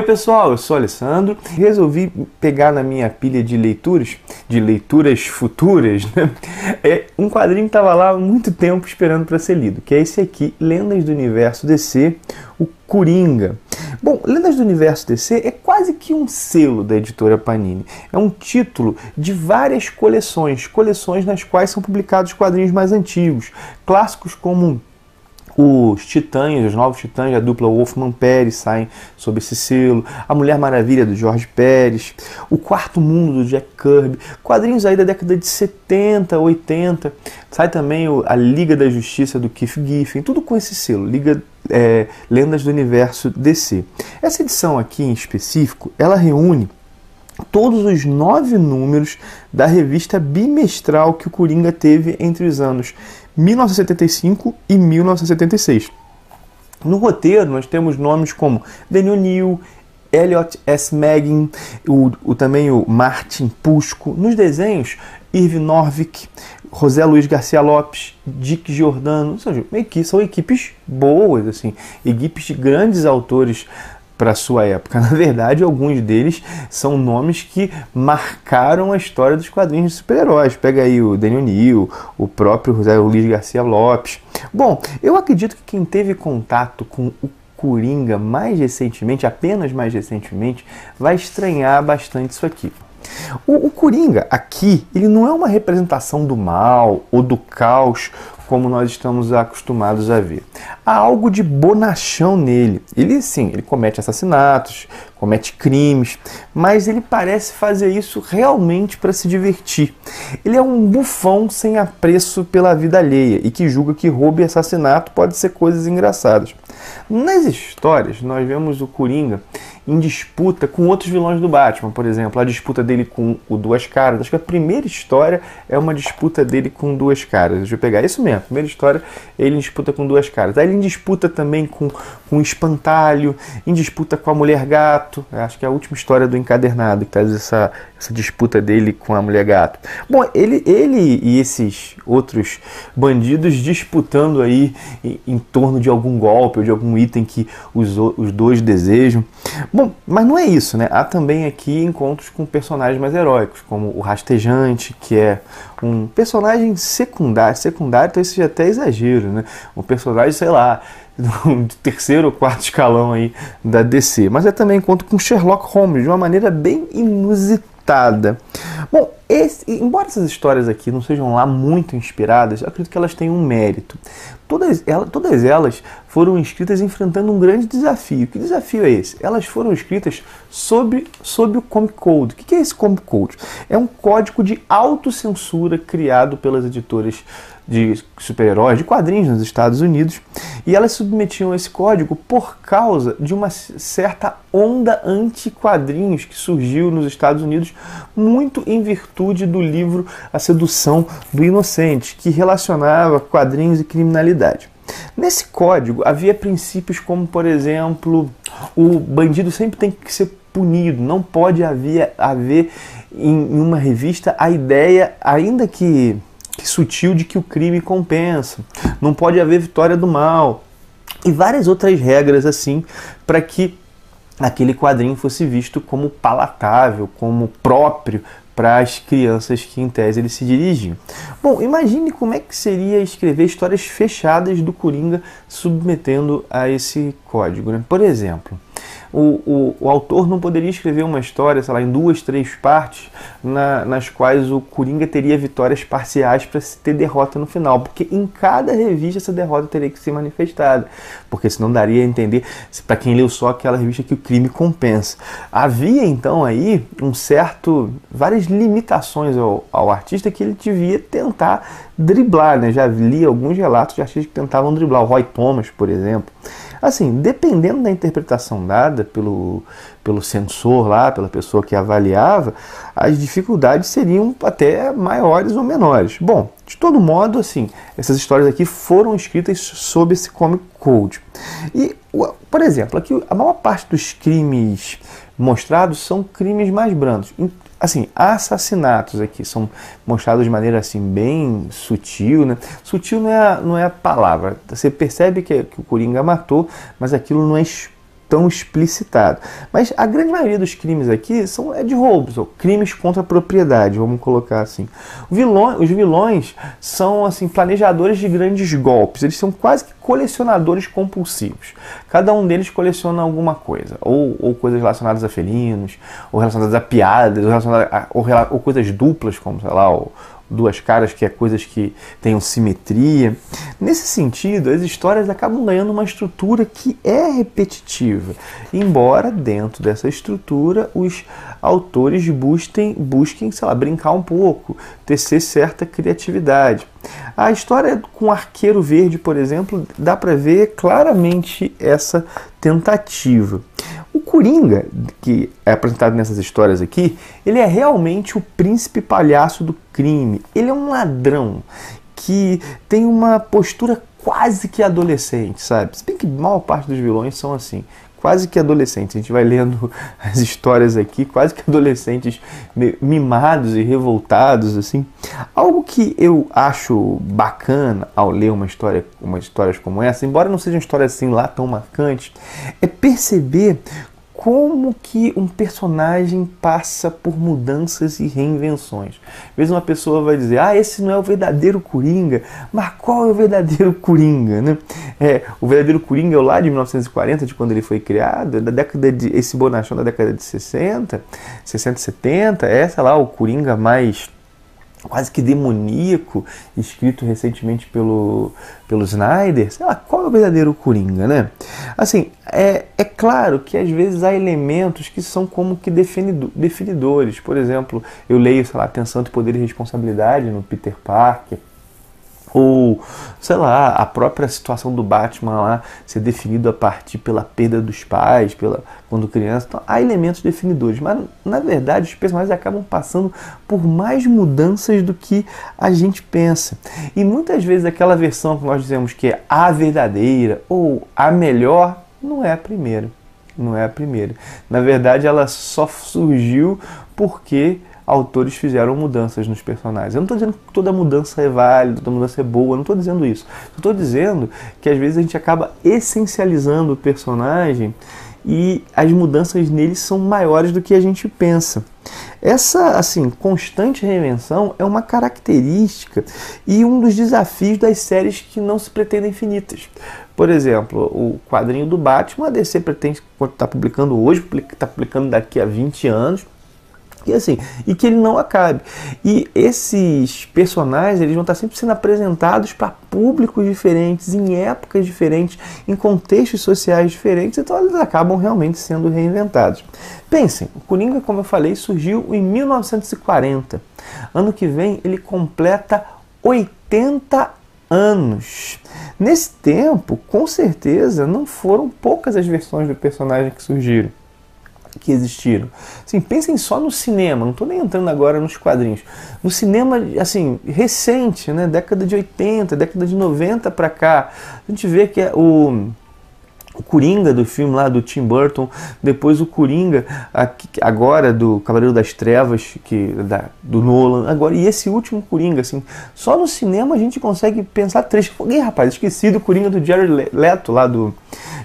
Oi pessoal, eu sou Alessandro. Resolvi pegar na minha pilha de leituras, de leituras futuras, né? é um quadrinho que estava lá há muito tempo esperando para ser lido, que é esse aqui, Lendas do Universo DC, o Coringa. Bom, Lendas do Universo DC é quase que um selo da editora Panini. É um título de várias coleções, coleções nas quais são publicados quadrinhos mais antigos, clássicos como os Titãs, os novos Titãs, a dupla Wolfman Pérez saem sob esse selo, A Mulher Maravilha do Jorge Pérez, O Quarto Mundo do Jack Kirby, quadrinhos aí da década de 70, 80, sai também a Liga da Justiça do Keith Giffen, tudo com esse selo, Liga é, Lendas do Universo DC. Essa edição aqui em específico, ela reúne todos os nove números da revista bimestral que o Coringa teve entre os anos 1975 e 1976. No roteiro, nós temos nomes como Daniel Neal, Elliot S. Megan, o, o, também o Martin Pusco. Nos desenhos, Irving Norvik, José Luiz Garcia Lopes, Dick Giordano, são, são equipes boas, assim, equipes de grandes autores para sua época. Na verdade, alguns deles são nomes que marcaram a história dos quadrinhos de super-heróis. Pega aí o Daniel Neal, o próprio José Luiz Garcia Lopes. Bom, eu acredito que quem teve contato com o Coringa mais recentemente, apenas mais recentemente, vai estranhar bastante isso aqui. O, o, Coringa aqui, ele não é uma representação do mal ou do caos como nós estamos acostumados a ver. Há algo de bonachão nele. Ele sim, ele comete assassinatos, comete crimes, mas ele parece fazer isso realmente para se divertir. Ele é um bufão sem apreço pela vida alheia e que julga que roubo e assassinato pode ser coisas engraçadas. Nas histórias, nós vemos o Coringa em disputa com outros vilões do Batman, por exemplo, a disputa dele com o Duas Caras. Acho que a primeira história é uma disputa dele com Duas Caras. Deixa eu pegar isso mesmo. A primeira história ele disputa com Duas Caras. Aí ele disputa também com, com o Espantalho, em disputa com a Mulher Gato. Acho que é a última história do encadernado que traz essa, essa disputa dele com a Mulher Gato. Bom, ele, ele e esses outros bandidos disputando aí em, em torno de algum golpe ou de algum item que os, os dois desejam. Bom, mas não é isso, né? Há também aqui encontros com personagens mais heróicos, como o Rastejante, que é um personagem secundário. Secundário, então isso já é até exagero, né? Um personagem, sei lá, do terceiro ou quarto escalão aí da DC. Mas é também encontro com Sherlock Holmes de uma maneira bem inusitada. Bom, esse, embora essas histórias aqui não sejam lá muito inspiradas, acredito que elas têm um mérito. Todas, elas, todas elas foram escritas enfrentando um grande desafio. Que desafio é esse? Elas foram escritas sob, sob o Comic Code. O que é esse Comic Code? É um código de autocensura criado pelas editoras de super-heróis, de quadrinhos nos Estados Unidos, e elas submetiam esse código por causa de uma certa onda anti-quadrinhos que surgiu nos Estados Unidos, muito em virtude do livro A Sedução do Inocente, que relacionava quadrinhos e criminalidade. Nesse código havia princípios como, por exemplo, o bandido sempre tem que ser punido, não pode haver, haver em uma revista a ideia, ainda que sutil de que o crime compensa, não pode haver vitória do mal e várias outras regras assim para que aquele quadrinho fosse visto como palatável, como próprio para as crianças que em tese ele se dirigiam. Bom, imagine como é que seria escrever histórias fechadas do Coringa submetendo a esse código. Né? Por exemplo, o, o, o, autor não poderia escrever uma história, sei lá, em duas, três partes, na, nas quais o Coringa teria vitórias parciais para ter derrota no final, porque em cada revista essa derrota teria que ser manifestada, porque senão daria a entender, para quem leu só aquela revista, que o crime compensa. Havia então aí um certo, várias limitações ao, ao artista que ele devia tentar driblar, né? Já li alguns relatos de artistas que tentavam driblar, o Roy Thomas, por exemplo. Assim, dependendo da interpretação dada pelo, pelo censor lá, pela pessoa que avaliava, as dificuldades seriam até maiores ou menores. Bom, de todo modo, assim, essas histórias aqui foram escritas sob esse Comic Code. E, por exemplo, aqui a maior parte dos crimes mostrados são crimes mais brandos assim, assassinatos aqui são mostrados de maneira assim bem sutil, né? Sutil não é a, não é a palavra. Você percebe que, que o Coringa matou, mas aquilo não é tão explicitado. Mas a grande maioria dos crimes aqui são é de roubos, ou crimes contra a propriedade, vamos colocar assim. Vilões, os vilões são assim planejadores de grandes golpes, eles são quase que colecionadores compulsivos. Cada um deles coleciona alguma coisa, ou, ou coisas relacionadas a felinos, ou relacionadas a piadas, ou, relacionadas a, ou, ou coisas duplas, como sei lá, o, duas caras, que é coisas que tenham simetria. Nesse sentido, as histórias acabam ganhando uma estrutura que é repetitiva, embora dentro dessa estrutura os autores busquem, busquem sei lá, brincar um pouco, tecer certa criatividade. A história com Arqueiro Verde, por exemplo, dá para ver claramente essa tentativa. O Coringa, que é apresentado nessas histórias aqui, ele é realmente o príncipe palhaço do crime. Ele é um ladrão que tem uma postura quase que adolescente, sabe? Se bem que maior parte dos vilões são assim quase que adolescentes. A gente vai lendo as histórias aqui, quase que adolescentes mimados e revoltados, assim. Algo que eu acho bacana ao ler uma história, uma histórias como essa, embora não sejam histórias assim lá tão marcantes, é perceber como que um personagem passa por mudanças e reinvenções. Às vezes uma pessoa vai dizer, ah, esse não é o verdadeiro Coringa, mas qual é o verdadeiro Coringa? Né? É, o verdadeiro Coringa é lá de 1940, de quando ele foi criado, da década de, esse bonachão da década de 60, 60, 70, é, sei lá, o Coringa mais quase que demoníaco, escrito recentemente pelo, pelo Snyder, sei lá, qual é o verdadeiro Coringa, né? Assim, é, é claro que às vezes há elementos que são como que definidores. Por exemplo, eu leio, sei lá, Atenção de Poder e Responsabilidade no Peter Parker, ou, sei lá, a própria situação do Batman lá ser definido a partir pela perda dos pais, pela quando criança. Então, há elementos definidores, mas na verdade os personagens acabam passando por mais mudanças do que a gente pensa. E muitas vezes aquela versão que nós dizemos que é a verdadeira ou a melhor não é a primeira. Não é a primeira. Na verdade, ela só surgiu porque autores fizeram mudanças nos personagens. Eu não estou dizendo que toda mudança é válida, toda mudança é boa, eu não estou dizendo isso. Estou dizendo que às vezes a gente acaba essencializando o personagem e as mudanças nele são maiores do que a gente pensa. Essa assim constante reinvenção é uma característica e um dos desafios das séries que não se pretendem infinitas. Por exemplo, o quadrinho do Batman, a DC pretende estar tá publicando hoje, está publicando daqui a 20 anos. E assim, e que ele não acabe. E esses personagens, eles vão estar sempre sendo apresentados para públicos diferentes, em épocas diferentes, em contextos sociais diferentes, então eles acabam realmente sendo reinventados. Pensem, o Coringa, como eu falei, surgiu em 1940. Ano que vem ele completa 80 anos. Nesse tempo, com certeza, não foram poucas as versões do personagem que surgiram que existiram. Assim, pensem só no cinema, não estou nem entrando agora nos quadrinhos. No cinema, assim, recente, né, década de 80, década de 90 para cá, a gente vê que é o, o Coringa do filme lá do Tim Burton, depois o Coringa agora do Cavaleiro das Trevas, que da, do Nolan, agora e esse último Coringa, assim, só no cinema a gente consegue pensar três. Ih, rapaz, esqueci do Coringa do Jerry Leto lá do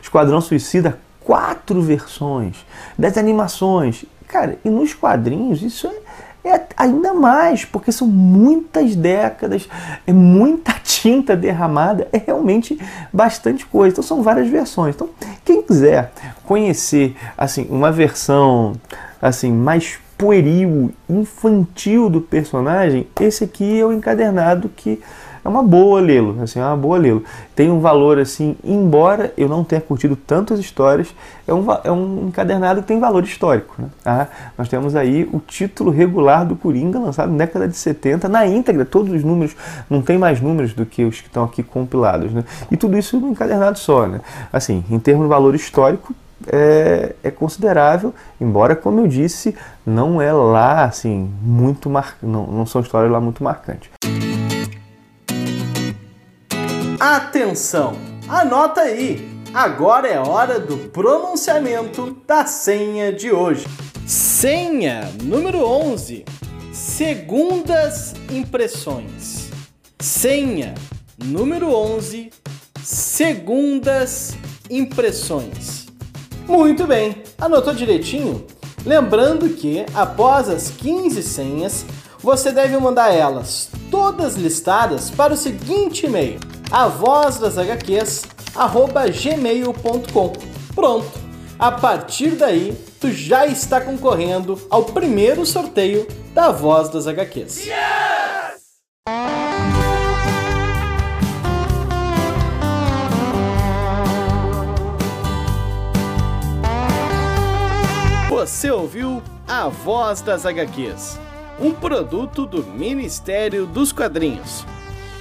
Esquadrão Suicida, quatro versões das animações. Cara, e nos quadrinhos isso é, é ainda mais, porque são muitas décadas, é muita tinta derramada, é realmente bastante coisa. Então são várias versões. Então, quem quiser conhecer assim uma versão assim mais pueril, infantil do personagem, esse aqui é o encadernado que é uma boa lê-lo, assim, é uma boa lê-lo. Tem um valor assim, embora eu não tenha curtido tantas histórias, é um, é um encadernado que tem valor histórico. Né? Ah, nós temos aí o título regular do Coringa, lançado na década de 70, na íntegra, todos os números, não tem mais números do que os que estão aqui compilados. Né? E tudo isso num encadernado só. Né? Assim, em termos de valor histórico, é, é, considerável, embora, como eu disse, não é lá assim muito mar... não, não são histórias lá muito marcantes. Atenção! Anota aí! Agora é hora do pronunciamento da senha de hoje. Senha número 11: Segundas impressões. Senha número 11: Segundas impressões. Muito bem, anotou direitinho? Lembrando que após as 15 senhas, você deve mandar elas todas listadas para o seguinte e-mail: a voz das HQs, arroba gmail.com. Pronto! A partir daí, tu já está concorrendo ao primeiro sorteio da Voz das HQs. Yes! Você ouviu A Voz das HQs, um produto do Ministério dos Quadrinhos.